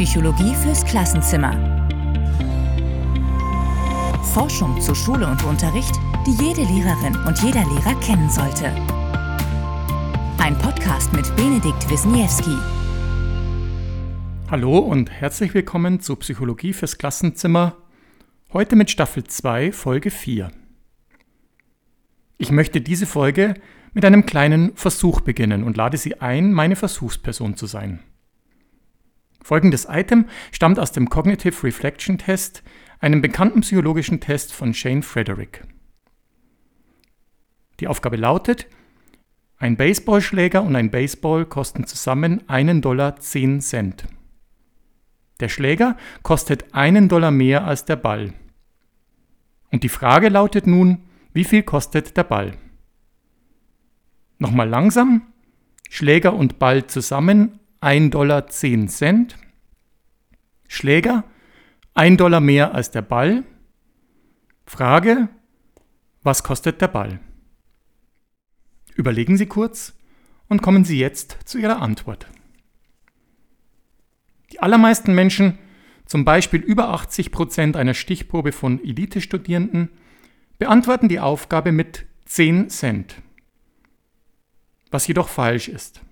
Psychologie fürs Klassenzimmer. Forschung zu Schule und Unterricht, die jede Lehrerin und jeder Lehrer kennen sollte. Ein Podcast mit Benedikt Wisniewski. Hallo und herzlich willkommen zu Psychologie fürs Klassenzimmer. Heute mit Staffel 2, Folge 4. Ich möchte diese Folge mit einem kleinen Versuch beginnen und lade Sie ein, meine Versuchsperson zu sein. Folgendes Item stammt aus dem Cognitive Reflection Test, einem bekannten psychologischen Test von Shane Frederick. Die Aufgabe lautet, ein Baseballschläger und ein Baseball kosten zusammen einen Dollar 10 Cent. Der Schläger kostet einen Dollar mehr als der Ball. Und die Frage lautet nun, wie viel kostet der Ball? Nochmal langsam. Schläger und Ball zusammen 1 Dollar 10 Cent. Schläger 1 Dollar mehr als der Ball. Frage, was kostet der Ball? Überlegen Sie kurz und kommen Sie jetzt zu Ihrer Antwort. Die allermeisten Menschen, zum Beispiel über 80 Prozent einer Stichprobe von Elite-Studierenden, beantworten die Aufgabe mit 10 Cent. Was jedoch falsch ist.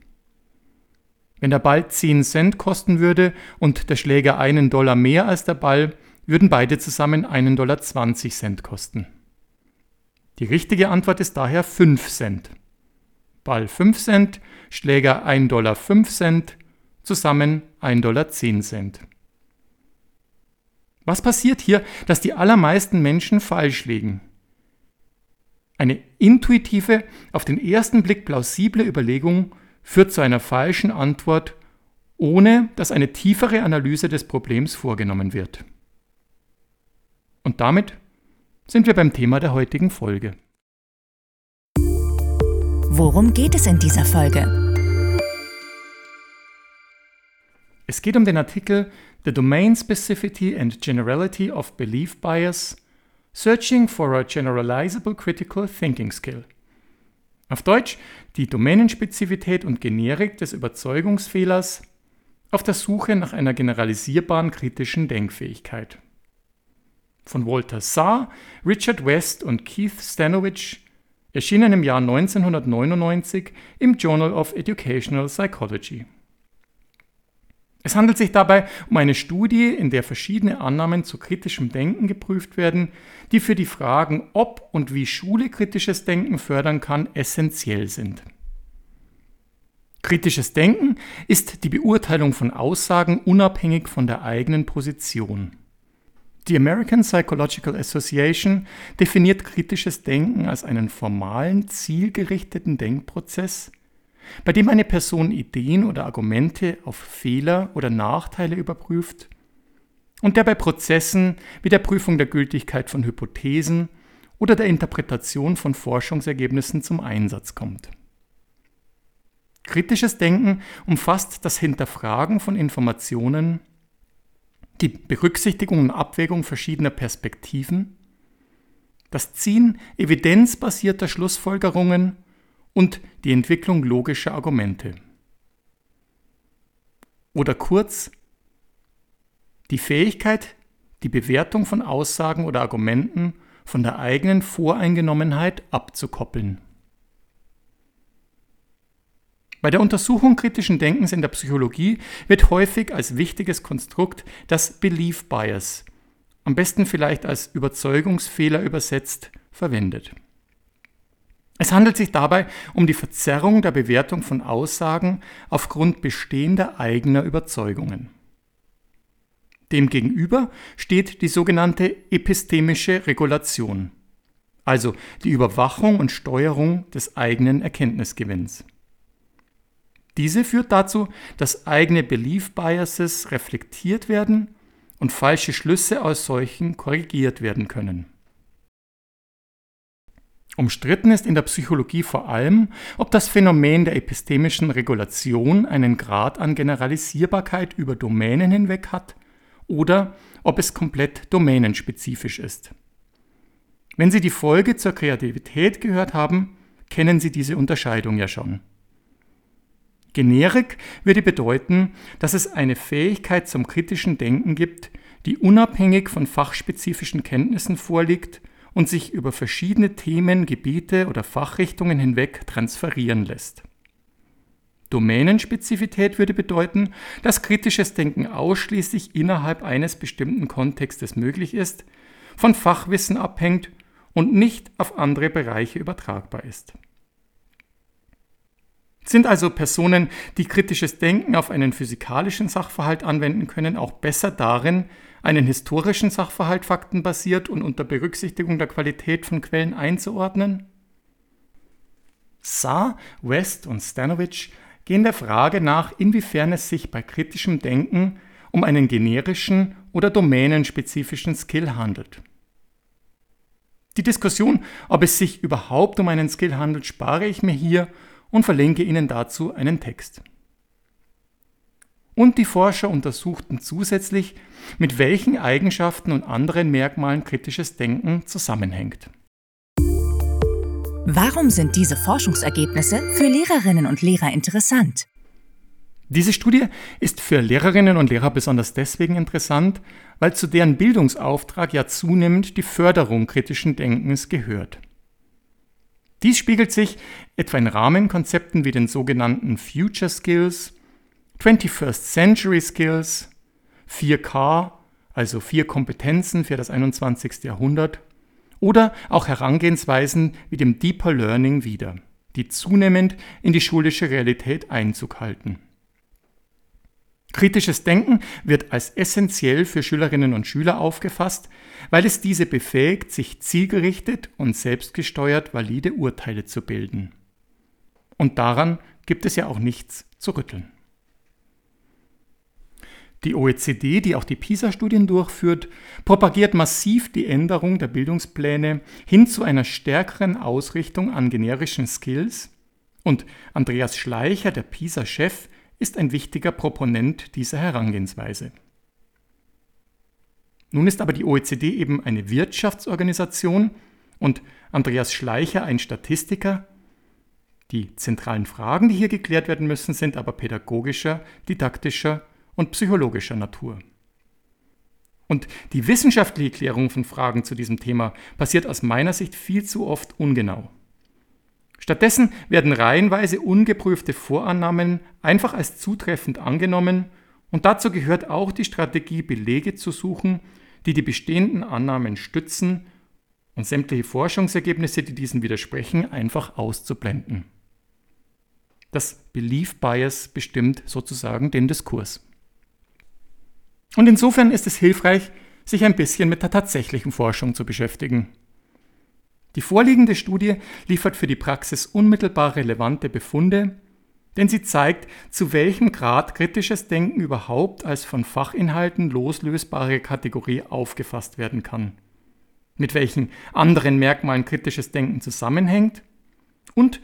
Wenn der Ball 10 Cent kosten würde und der Schläger einen Dollar mehr als der Ball, würden beide zusammen einen Dollar 20 Cent kosten. Die richtige Antwort ist daher 5 Cent. Ball 5 Cent, Schläger 1 Dollar 5 Cent, zusammen 1 Dollar 10 Cent. Was passiert hier, dass die allermeisten Menschen falsch liegen? Eine intuitive, auf den ersten Blick plausible Überlegung führt zu einer falschen Antwort, ohne dass eine tiefere Analyse des Problems vorgenommen wird. Und damit sind wir beim Thema der heutigen Folge. Worum geht es in dieser Folge? Es geht um den Artikel The Domain Specificity and Generality of Belief Bias Searching for a Generalizable Critical Thinking Skill auf Deutsch die Domänenspezifität und Generik des Überzeugungsfehlers auf der Suche nach einer generalisierbaren kritischen Denkfähigkeit. Von Walter Saar, Richard West und Keith Stanowich erschienen im Jahr 1999 im Journal of Educational Psychology. Es handelt sich dabei um eine Studie, in der verschiedene Annahmen zu kritischem Denken geprüft werden, die für die Fragen, ob und wie Schule kritisches Denken fördern kann, essentiell sind. Kritisches Denken ist die Beurteilung von Aussagen unabhängig von der eigenen Position. Die American Psychological Association definiert kritisches Denken als einen formalen, zielgerichteten Denkprozess, bei dem eine Person Ideen oder Argumente auf Fehler oder Nachteile überprüft und der bei Prozessen wie der Prüfung der Gültigkeit von Hypothesen oder der Interpretation von Forschungsergebnissen zum Einsatz kommt. Kritisches Denken umfasst das Hinterfragen von Informationen, die Berücksichtigung und Abwägung verschiedener Perspektiven, das Ziehen evidenzbasierter Schlussfolgerungen und die Entwicklung logischer Argumente. Oder kurz, die Fähigkeit, die Bewertung von Aussagen oder Argumenten von der eigenen Voreingenommenheit abzukoppeln. Bei der Untersuchung kritischen Denkens in der Psychologie wird häufig als wichtiges Konstrukt das Belief Bias, am besten vielleicht als Überzeugungsfehler übersetzt, verwendet. Es handelt sich dabei um die Verzerrung der Bewertung von Aussagen aufgrund bestehender eigener Überzeugungen. Demgegenüber steht die sogenannte epistemische Regulation, also die Überwachung und Steuerung des eigenen Erkenntnisgewinns. Diese führt dazu, dass eigene Belief Biases reflektiert werden und falsche Schlüsse aus solchen korrigiert werden können. Umstritten ist in der Psychologie vor allem, ob das Phänomen der epistemischen Regulation einen Grad an Generalisierbarkeit über Domänen hinweg hat oder ob es komplett domänenspezifisch ist. Wenn Sie die Folge zur Kreativität gehört haben, kennen Sie diese Unterscheidung ja schon. Generik würde bedeuten, dass es eine Fähigkeit zum kritischen Denken gibt, die unabhängig von fachspezifischen Kenntnissen vorliegt und sich über verschiedene Themen, Gebiete oder Fachrichtungen hinweg transferieren lässt. Domänenspezifität würde bedeuten, dass kritisches Denken ausschließlich innerhalb eines bestimmten Kontextes möglich ist, von Fachwissen abhängt und nicht auf andere Bereiche übertragbar ist. Sind also Personen, die kritisches Denken auf einen physikalischen Sachverhalt anwenden können, auch besser darin, einen historischen Sachverhalt faktenbasiert und unter Berücksichtigung der Qualität von Quellen einzuordnen? Saar, West und Stanovic gehen der Frage nach, inwiefern es sich bei kritischem Denken um einen generischen oder domänenspezifischen Skill handelt. Die Diskussion, ob es sich überhaupt um einen Skill handelt, spare ich mir hier und verlinke Ihnen dazu einen Text. Und die Forscher untersuchten zusätzlich, mit welchen Eigenschaften und anderen Merkmalen kritisches Denken zusammenhängt. Warum sind diese Forschungsergebnisse für Lehrerinnen und Lehrer interessant? Diese Studie ist für Lehrerinnen und Lehrer besonders deswegen interessant, weil zu deren Bildungsauftrag ja zunehmend die Förderung kritischen Denkens gehört. Dies spiegelt sich etwa in Rahmenkonzepten wie den sogenannten Future Skills, 21st Century Skills, 4K, also vier Kompetenzen für das 21. Jahrhundert oder auch Herangehensweisen wie dem Deeper Learning wieder, die zunehmend in die schulische Realität Einzug halten. Kritisches Denken wird als essentiell für Schülerinnen und Schüler aufgefasst, weil es diese befähigt, sich zielgerichtet und selbstgesteuert valide Urteile zu bilden. Und daran gibt es ja auch nichts zu rütteln. Die OECD, die auch die PISA-Studien durchführt, propagiert massiv die Änderung der Bildungspläne hin zu einer stärkeren Ausrichtung an generischen Skills. Und Andreas Schleicher, der PISA-Chef, ist ein wichtiger Proponent dieser Herangehensweise. Nun ist aber die OECD eben eine Wirtschaftsorganisation und Andreas Schleicher ein Statistiker. Die zentralen Fragen, die hier geklärt werden müssen, sind aber pädagogischer, didaktischer und psychologischer Natur. Und die wissenschaftliche Klärung von Fragen zu diesem Thema passiert aus meiner Sicht viel zu oft ungenau. Stattdessen werden reihenweise ungeprüfte Vorannahmen einfach als zutreffend angenommen und dazu gehört auch die Strategie, Belege zu suchen, die die bestehenden Annahmen stützen und sämtliche Forschungsergebnisse, die diesen widersprechen, einfach auszublenden. Das Belief Bias bestimmt sozusagen den Diskurs. Und insofern ist es hilfreich, sich ein bisschen mit der tatsächlichen Forschung zu beschäftigen. Die vorliegende Studie liefert für die Praxis unmittelbar relevante Befunde, denn sie zeigt, zu welchem Grad kritisches Denken überhaupt als von Fachinhalten loslösbare Kategorie aufgefasst werden kann, mit welchen anderen Merkmalen kritisches Denken zusammenhängt und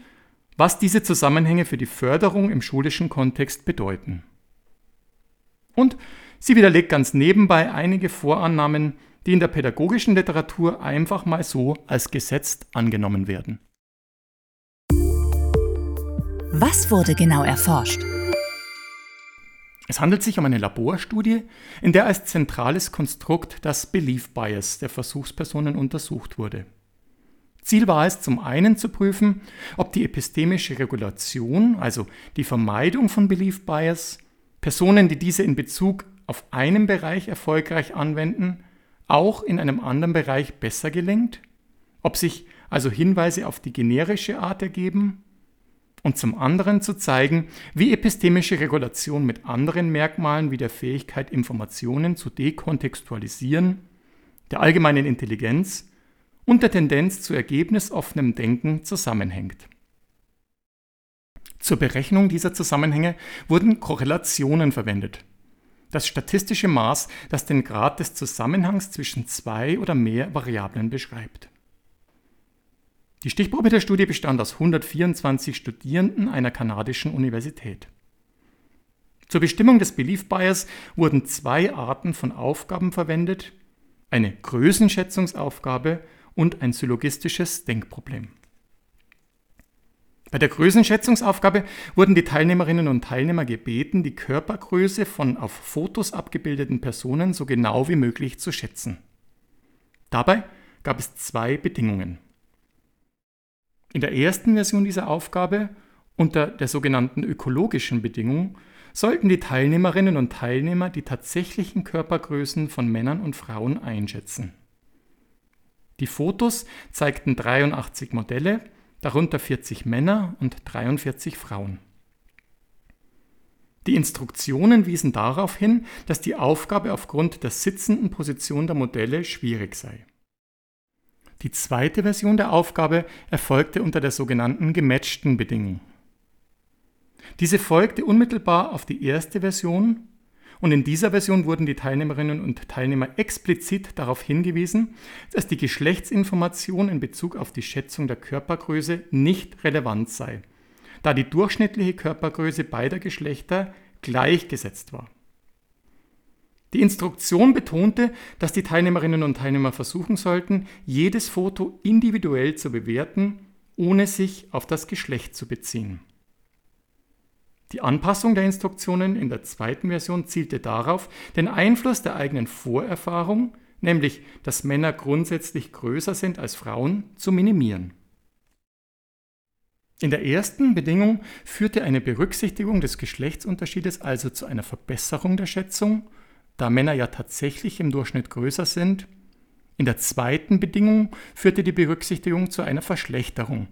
was diese Zusammenhänge für die Förderung im schulischen Kontext bedeuten. Und Sie widerlegt ganz nebenbei einige Vorannahmen, die in der pädagogischen Literatur einfach mal so als gesetzt angenommen werden. Was wurde genau erforscht? Es handelt sich um eine Laborstudie, in der als zentrales Konstrukt das Belief Bias der Versuchspersonen untersucht wurde. Ziel war es zum einen zu prüfen, ob die epistemische Regulation, also die Vermeidung von Belief Bias, Personen, die diese in Bezug auf einem Bereich erfolgreich anwenden, auch in einem anderen Bereich besser gelingt? Ob sich also Hinweise auf die generische Art ergeben? Und zum anderen zu zeigen, wie epistemische Regulation mit anderen Merkmalen wie der Fähigkeit, Informationen zu dekontextualisieren, der allgemeinen Intelligenz und der Tendenz zu ergebnisoffenem Denken zusammenhängt. Zur Berechnung dieser Zusammenhänge wurden Korrelationen verwendet, das statistische Maß, das den Grad des Zusammenhangs zwischen zwei oder mehr Variablen beschreibt. Die Stichprobe der Studie bestand aus 124 Studierenden einer kanadischen Universität. Zur Bestimmung des Belief Bias wurden zwei Arten von Aufgaben verwendet, eine Größenschätzungsaufgabe und ein syllogistisches Denkproblem. Bei der Größenschätzungsaufgabe wurden die Teilnehmerinnen und Teilnehmer gebeten, die Körpergröße von auf Fotos abgebildeten Personen so genau wie möglich zu schätzen. Dabei gab es zwei Bedingungen. In der ersten Version dieser Aufgabe, unter der sogenannten ökologischen Bedingung, sollten die Teilnehmerinnen und Teilnehmer die tatsächlichen Körpergrößen von Männern und Frauen einschätzen. Die Fotos zeigten 83 Modelle, darunter 40 Männer und 43 Frauen. Die Instruktionen wiesen darauf hin, dass die Aufgabe aufgrund der sitzenden Position der Modelle schwierig sei. Die zweite Version der Aufgabe erfolgte unter der sogenannten gematchten Bedingung. Diese folgte unmittelbar auf die erste Version und in dieser Version wurden die Teilnehmerinnen und Teilnehmer explizit darauf hingewiesen, dass die Geschlechtsinformation in Bezug auf die Schätzung der Körpergröße nicht relevant sei, da die durchschnittliche Körpergröße beider Geschlechter gleichgesetzt war. Die Instruktion betonte, dass die Teilnehmerinnen und Teilnehmer versuchen sollten, jedes Foto individuell zu bewerten, ohne sich auf das Geschlecht zu beziehen. Die Anpassung der Instruktionen in der zweiten Version zielte darauf, den Einfluss der eigenen Vorerfahrung, nämlich dass Männer grundsätzlich größer sind als Frauen, zu minimieren. In der ersten Bedingung führte eine Berücksichtigung des Geschlechtsunterschiedes also zu einer Verbesserung der Schätzung, da Männer ja tatsächlich im Durchschnitt größer sind. In der zweiten Bedingung führte die Berücksichtigung zu einer Verschlechterung,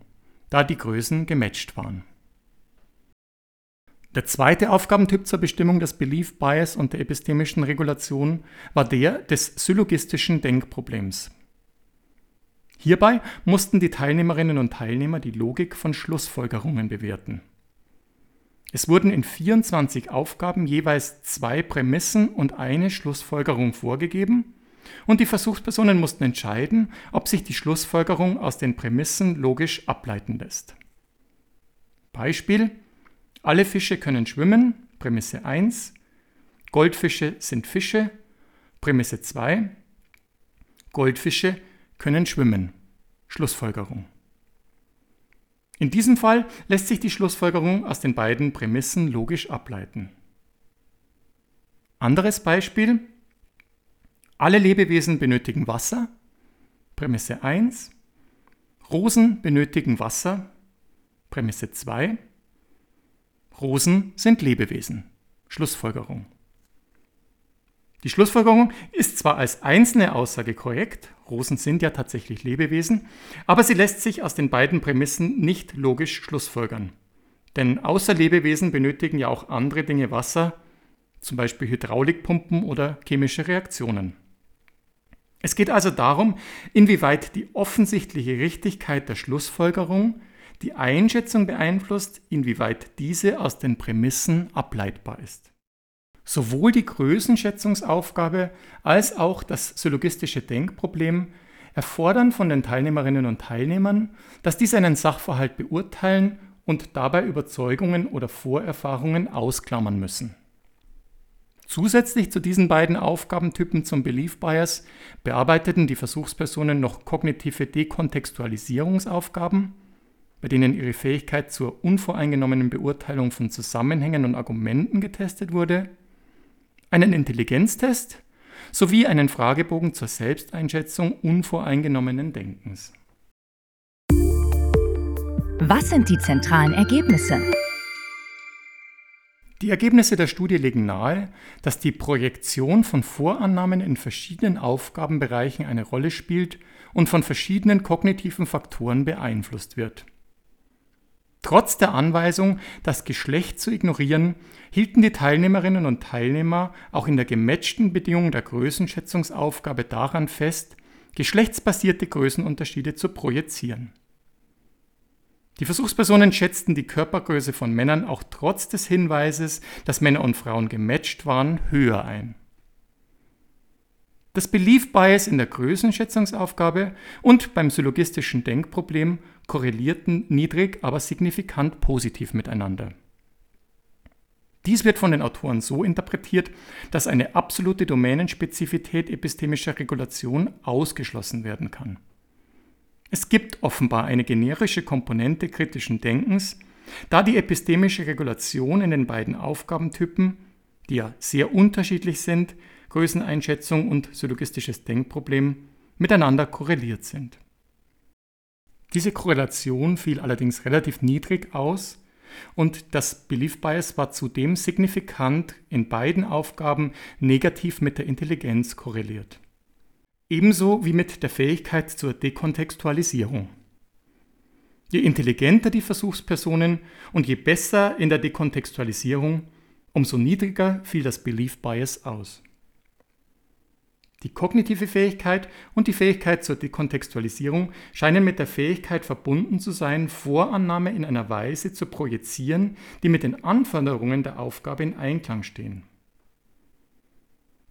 da die Größen gematcht waren. Der zweite Aufgabentyp zur Bestimmung des Belief Bias und der epistemischen Regulation war der des syllogistischen Denkproblems. Hierbei mussten die Teilnehmerinnen und Teilnehmer die Logik von Schlussfolgerungen bewerten. Es wurden in 24 Aufgaben jeweils zwei Prämissen und eine Schlussfolgerung vorgegeben und die Versuchspersonen mussten entscheiden, ob sich die Schlussfolgerung aus den Prämissen logisch ableiten lässt. Beispiel alle Fische können schwimmen, Prämisse 1. Goldfische sind Fische, Prämisse 2. Goldfische können schwimmen, Schlussfolgerung. In diesem Fall lässt sich die Schlussfolgerung aus den beiden Prämissen logisch ableiten. Anderes Beispiel. Alle Lebewesen benötigen Wasser. Prämisse 1. Rosen benötigen Wasser. Prämisse 2. Rosen sind Lebewesen. Schlussfolgerung. Die Schlussfolgerung ist zwar als einzelne Aussage korrekt, Rosen sind ja tatsächlich Lebewesen, aber sie lässt sich aus den beiden Prämissen nicht logisch schlussfolgern. Denn außer Lebewesen benötigen ja auch andere Dinge Wasser, zum Beispiel Hydraulikpumpen oder chemische Reaktionen. Es geht also darum, inwieweit die offensichtliche Richtigkeit der Schlussfolgerung die Einschätzung beeinflusst, inwieweit diese aus den Prämissen ableitbar ist. Sowohl die Größenschätzungsaufgabe als auch das syllogistische Denkproblem erfordern von den Teilnehmerinnen und Teilnehmern, dass diese einen Sachverhalt beurteilen und dabei Überzeugungen oder Vorerfahrungen ausklammern müssen. Zusätzlich zu diesen beiden Aufgabentypen zum Belief Bias bearbeiteten die Versuchspersonen noch kognitive Dekontextualisierungsaufgaben bei denen ihre Fähigkeit zur unvoreingenommenen Beurteilung von Zusammenhängen und Argumenten getestet wurde, einen Intelligenztest sowie einen Fragebogen zur Selbsteinschätzung unvoreingenommenen Denkens. Was sind die zentralen Ergebnisse? Die Ergebnisse der Studie legen nahe, dass die Projektion von Vorannahmen in verschiedenen Aufgabenbereichen eine Rolle spielt und von verschiedenen kognitiven Faktoren beeinflusst wird. Trotz der Anweisung, das Geschlecht zu ignorieren, hielten die Teilnehmerinnen und Teilnehmer auch in der gematchten Bedingung der Größenschätzungsaufgabe daran fest, geschlechtsbasierte Größenunterschiede zu projizieren. Die Versuchspersonen schätzten die Körpergröße von Männern auch trotz des Hinweises, dass Männer und Frauen gematcht waren, höher ein. Das Belief Bias in der Größenschätzungsaufgabe und beim syllogistischen Denkproblem korrelierten niedrig, aber signifikant positiv miteinander. Dies wird von den Autoren so interpretiert, dass eine absolute Domänenspezifität epistemischer Regulation ausgeschlossen werden kann. Es gibt offenbar eine generische Komponente kritischen Denkens, da die epistemische Regulation in den beiden Aufgabentypen, die ja sehr unterschiedlich sind, Größeneinschätzung und syllogistisches Denkproblem, miteinander korreliert sind. Diese Korrelation fiel allerdings relativ niedrig aus und das Belief Bias war zudem signifikant in beiden Aufgaben negativ mit der Intelligenz korreliert ebenso wie mit der Fähigkeit zur Dekontextualisierung. Je intelligenter die Versuchspersonen und je besser in der Dekontextualisierung, umso niedriger fiel das Belief Bias aus. Die kognitive Fähigkeit und die Fähigkeit zur Dekontextualisierung scheinen mit der Fähigkeit verbunden zu sein, Vorannahme in einer Weise zu projizieren, die mit den Anforderungen der Aufgabe in Einklang stehen.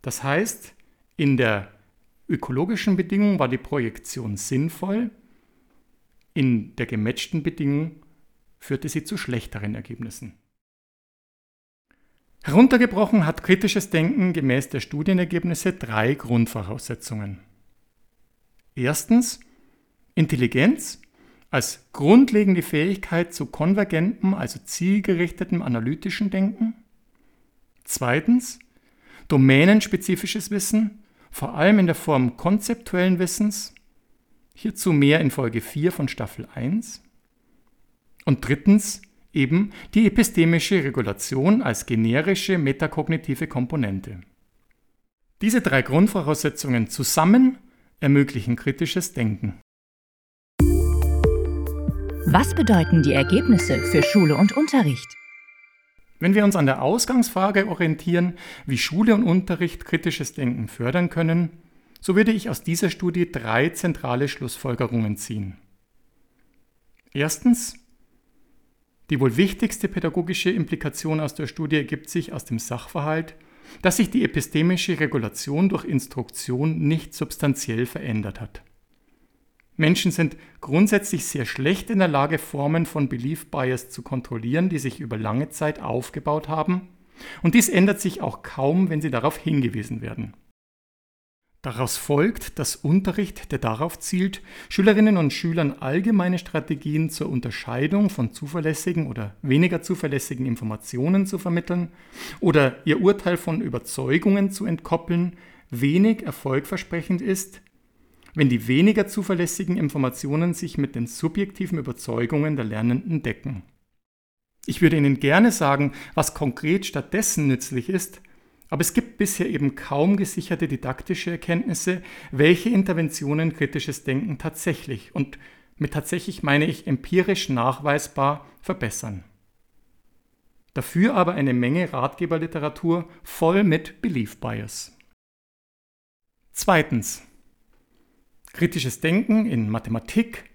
Das heißt, in der ökologischen Bedingung war die Projektion sinnvoll, in der gematchten Bedingung führte sie zu schlechteren Ergebnissen. Heruntergebrochen hat kritisches Denken gemäß der Studienergebnisse drei Grundvoraussetzungen. Erstens Intelligenz als grundlegende Fähigkeit zu konvergentem, also zielgerichtetem analytischen Denken. Zweitens domänenspezifisches Wissen vor allem in der Form konzeptuellen Wissens, hierzu mehr in Folge 4 von Staffel 1. Und drittens eben die epistemische Regulation als generische metakognitive Komponente. Diese drei Grundvoraussetzungen zusammen ermöglichen kritisches Denken. Was bedeuten die Ergebnisse für Schule und Unterricht? Wenn wir uns an der Ausgangsfrage orientieren, wie Schule und Unterricht kritisches Denken fördern können, so würde ich aus dieser Studie drei zentrale Schlussfolgerungen ziehen. Erstens, die wohl wichtigste pädagogische Implikation aus der Studie ergibt sich aus dem Sachverhalt, dass sich die epistemische Regulation durch Instruktion nicht substanziell verändert hat. Menschen sind grundsätzlich sehr schlecht in der Lage, Formen von Belief Bias zu kontrollieren, die sich über lange Zeit aufgebaut haben. Und dies ändert sich auch kaum, wenn sie darauf hingewiesen werden. Daraus folgt, dass Unterricht, der darauf zielt, Schülerinnen und Schülern allgemeine Strategien zur Unterscheidung von zuverlässigen oder weniger zuverlässigen Informationen zu vermitteln oder ihr Urteil von Überzeugungen zu entkoppeln, wenig erfolgversprechend ist, wenn die weniger zuverlässigen Informationen sich mit den subjektiven Überzeugungen der Lernenden decken. Ich würde Ihnen gerne sagen, was konkret stattdessen nützlich ist, aber es gibt bisher eben kaum gesicherte didaktische Erkenntnisse, welche Interventionen kritisches Denken tatsächlich und mit tatsächlich meine ich empirisch nachweisbar verbessern. Dafür aber eine Menge Ratgeberliteratur voll mit Belief Bias. Zweitens. Kritisches Denken in Mathematik,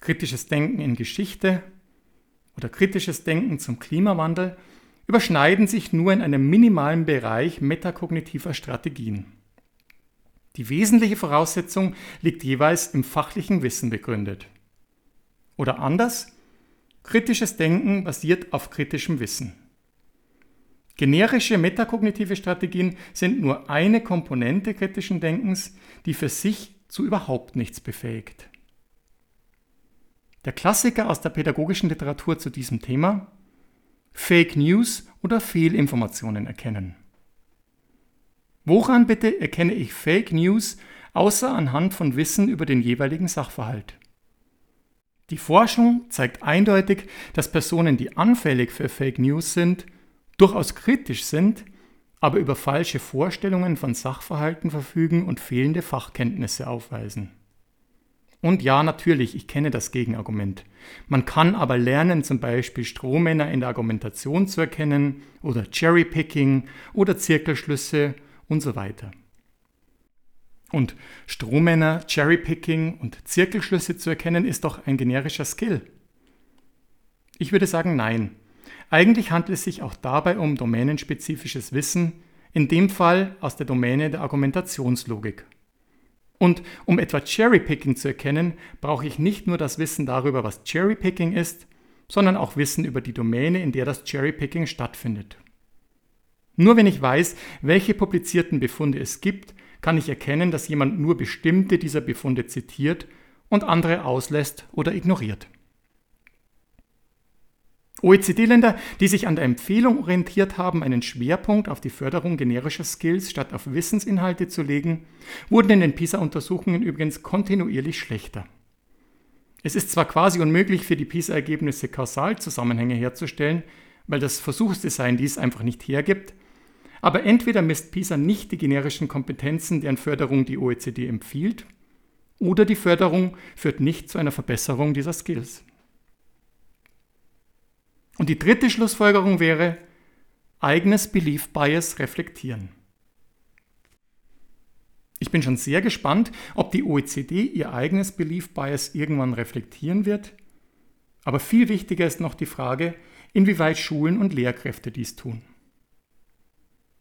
kritisches Denken in Geschichte oder kritisches Denken zum Klimawandel überschneiden sich nur in einem minimalen Bereich metakognitiver Strategien. Die wesentliche Voraussetzung liegt jeweils im fachlichen Wissen begründet. Oder anders, kritisches Denken basiert auf kritischem Wissen. Generische metakognitive Strategien sind nur eine Komponente kritischen Denkens, die für sich zu überhaupt nichts befähigt. Der Klassiker aus der pädagogischen Literatur zu diesem Thema Fake News oder Fehlinformationen erkennen. Woran bitte erkenne ich Fake News außer anhand von Wissen über den jeweiligen Sachverhalt? Die Forschung zeigt eindeutig, dass Personen, die anfällig für Fake News sind, durchaus kritisch sind aber über falsche Vorstellungen von Sachverhalten verfügen und fehlende Fachkenntnisse aufweisen. Und ja, natürlich, ich kenne das Gegenargument. Man kann aber lernen, zum Beispiel Strohmänner in der Argumentation zu erkennen oder Cherrypicking oder Zirkelschlüsse und so weiter. Und Strohmänner, Cherrypicking und Zirkelschlüsse zu erkennen, ist doch ein generischer Skill. Ich würde sagen, nein. Eigentlich handelt es sich auch dabei um domänenspezifisches Wissen, in dem Fall aus der Domäne der Argumentationslogik. Und um etwa Cherrypicking zu erkennen, brauche ich nicht nur das Wissen darüber, was Cherrypicking ist, sondern auch Wissen über die Domäne, in der das Cherrypicking stattfindet. Nur wenn ich weiß, welche publizierten Befunde es gibt, kann ich erkennen, dass jemand nur bestimmte dieser Befunde zitiert und andere auslässt oder ignoriert. OECD-Länder, die sich an der Empfehlung orientiert haben, einen Schwerpunkt auf die Förderung generischer Skills statt auf Wissensinhalte zu legen, wurden in den PISA-Untersuchungen übrigens kontinuierlich schlechter. Es ist zwar quasi unmöglich für die PISA-Ergebnisse Kausalzusammenhänge herzustellen, weil das Versuchsdesign dies einfach nicht hergibt, aber entweder misst PISA nicht die generischen Kompetenzen, deren Förderung die OECD empfiehlt, oder die Förderung führt nicht zu einer Verbesserung dieser Skills. Und die dritte Schlussfolgerung wäre, eigenes Belief Bias reflektieren. Ich bin schon sehr gespannt, ob die OECD ihr eigenes Belief Bias irgendwann reflektieren wird. Aber viel wichtiger ist noch die Frage, inwieweit Schulen und Lehrkräfte dies tun.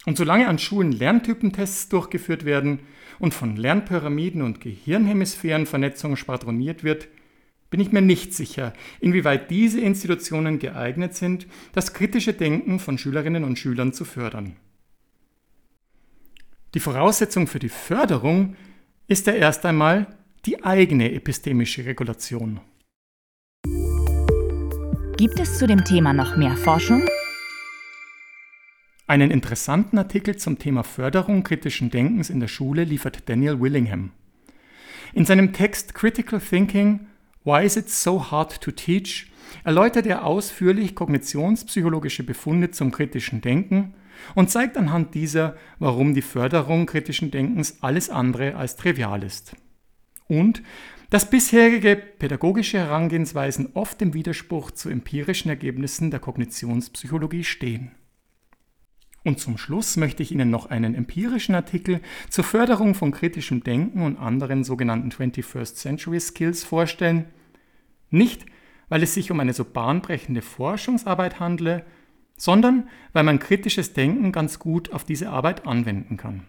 Und solange an Schulen Lerntypentests durchgeführt werden und von Lernpyramiden und Gehirnhemisphärenvernetzung schwadroniert wird, bin ich mir nicht sicher, inwieweit diese Institutionen geeignet sind, das kritische Denken von Schülerinnen und Schülern zu fördern. Die Voraussetzung für die Förderung ist ja erst einmal die eigene epistemische Regulation. Gibt es zu dem Thema noch mehr Forschung? Einen interessanten Artikel zum Thema Förderung kritischen Denkens in der Schule liefert Daniel Willingham. In seinem Text Critical Thinking Why is it so hard to teach erläutert er ausführlich kognitionspsychologische Befunde zum kritischen Denken und zeigt anhand dieser, warum die Förderung kritischen Denkens alles andere als trivial ist. Und dass bisherige pädagogische Herangehensweisen oft im Widerspruch zu empirischen Ergebnissen der Kognitionspsychologie stehen. Und zum Schluss möchte ich Ihnen noch einen empirischen Artikel zur Förderung von kritischem Denken und anderen sogenannten 21st Century Skills vorstellen. Nicht, weil es sich um eine so bahnbrechende Forschungsarbeit handle, sondern weil man kritisches Denken ganz gut auf diese Arbeit anwenden kann.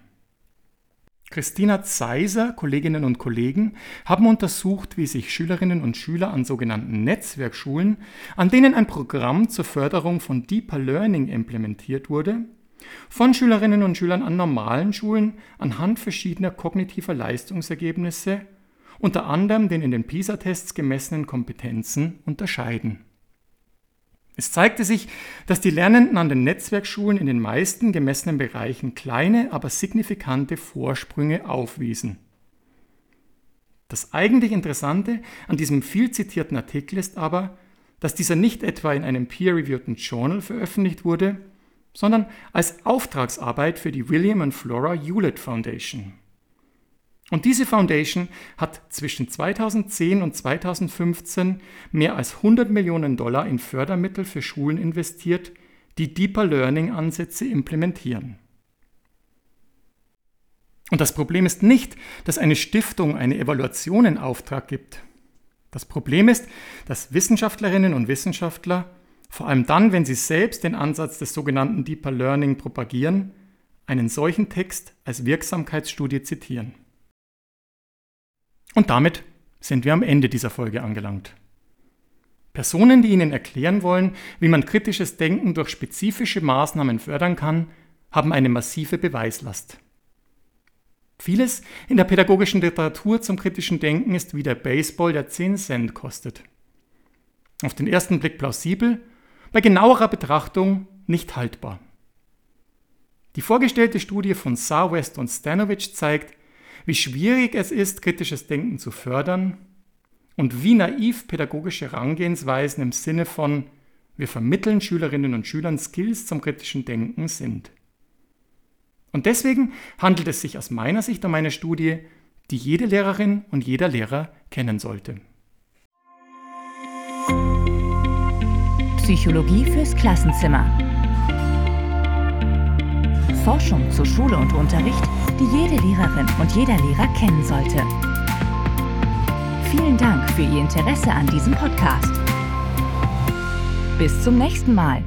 Christina Zeiser, Kolleginnen und Kollegen haben untersucht, wie sich Schülerinnen und Schüler an sogenannten Netzwerkschulen, an denen ein Programm zur Förderung von Deeper Learning implementiert wurde, von Schülerinnen und Schülern an normalen Schulen anhand verschiedener kognitiver Leistungsergebnisse, unter anderem den in den PISA-Tests gemessenen Kompetenzen, unterscheiden. Es zeigte sich, dass die Lernenden an den Netzwerkschulen in den meisten gemessenen Bereichen kleine, aber signifikante Vorsprünge aufwiesen. Das eigentlich Interessante an diesem viel zitierten Artikel ist aber, dass dieser nicht etwa in einem peer-reviewten Journal veröffentlicht wurde, sondern als Auftragsarbeit für die William and Flora Hewlett Foundation. Und diese Foundation hat zwischen 2010 und 2015 mehr als 100 Millionen Dollar in Fördermittel für Schulen investiert, die Deeper Learning Ansätze implementieren. Und das Problem ist nicht, dass eine Stiftung eine Evaluation in Auftrag gibt. Das Problem ist, dass Wissenschaftlerinnen und Wissenschaftler, vor allem dann, wenn sie selbst den Ansatz des sogenannten Deeper Learning propagieren, einen solchen Text als Wirksamkeitsstudie zitieren. Und damit sind wir am Ende dieser Folge angelangt. Personen, die Ihnen erklären wollen, wie man kritisches Denken durch spezifische Maßnahmen fördern kann, haben eine massive Beweislast. Vieles in der pädagogischen Literatur zum kritischen Denken ist wie der Baseball, der 10 Cent kostet. Auf den ersten Blick plausibel, bei genauerer Betrachtung nicht haltbar. Die vorgestellte Studie von Saar, West und Stanovich zeigt, wie schwierig es ist, kritisches Denken zu fördern und wie naiv pädagogische Herangehensweisen im Sinne von wir vermitteln Schülerinnen und Schülern Skills zum kritischen Denken sind. Und deswegen handelt es sich aus meiner Sicht um eine Studie, die jede Lehrerin und jeder Lehrer kennen sollte. Psychologie fürs Klassenzimmer. Forschung zu Schule und Unterricht, die jede Lehrerin und jeder Lehrer kennen sollte. Vielen Dank für Ihr Interesse an diesem Podcast. Bis zum nächsten Mal.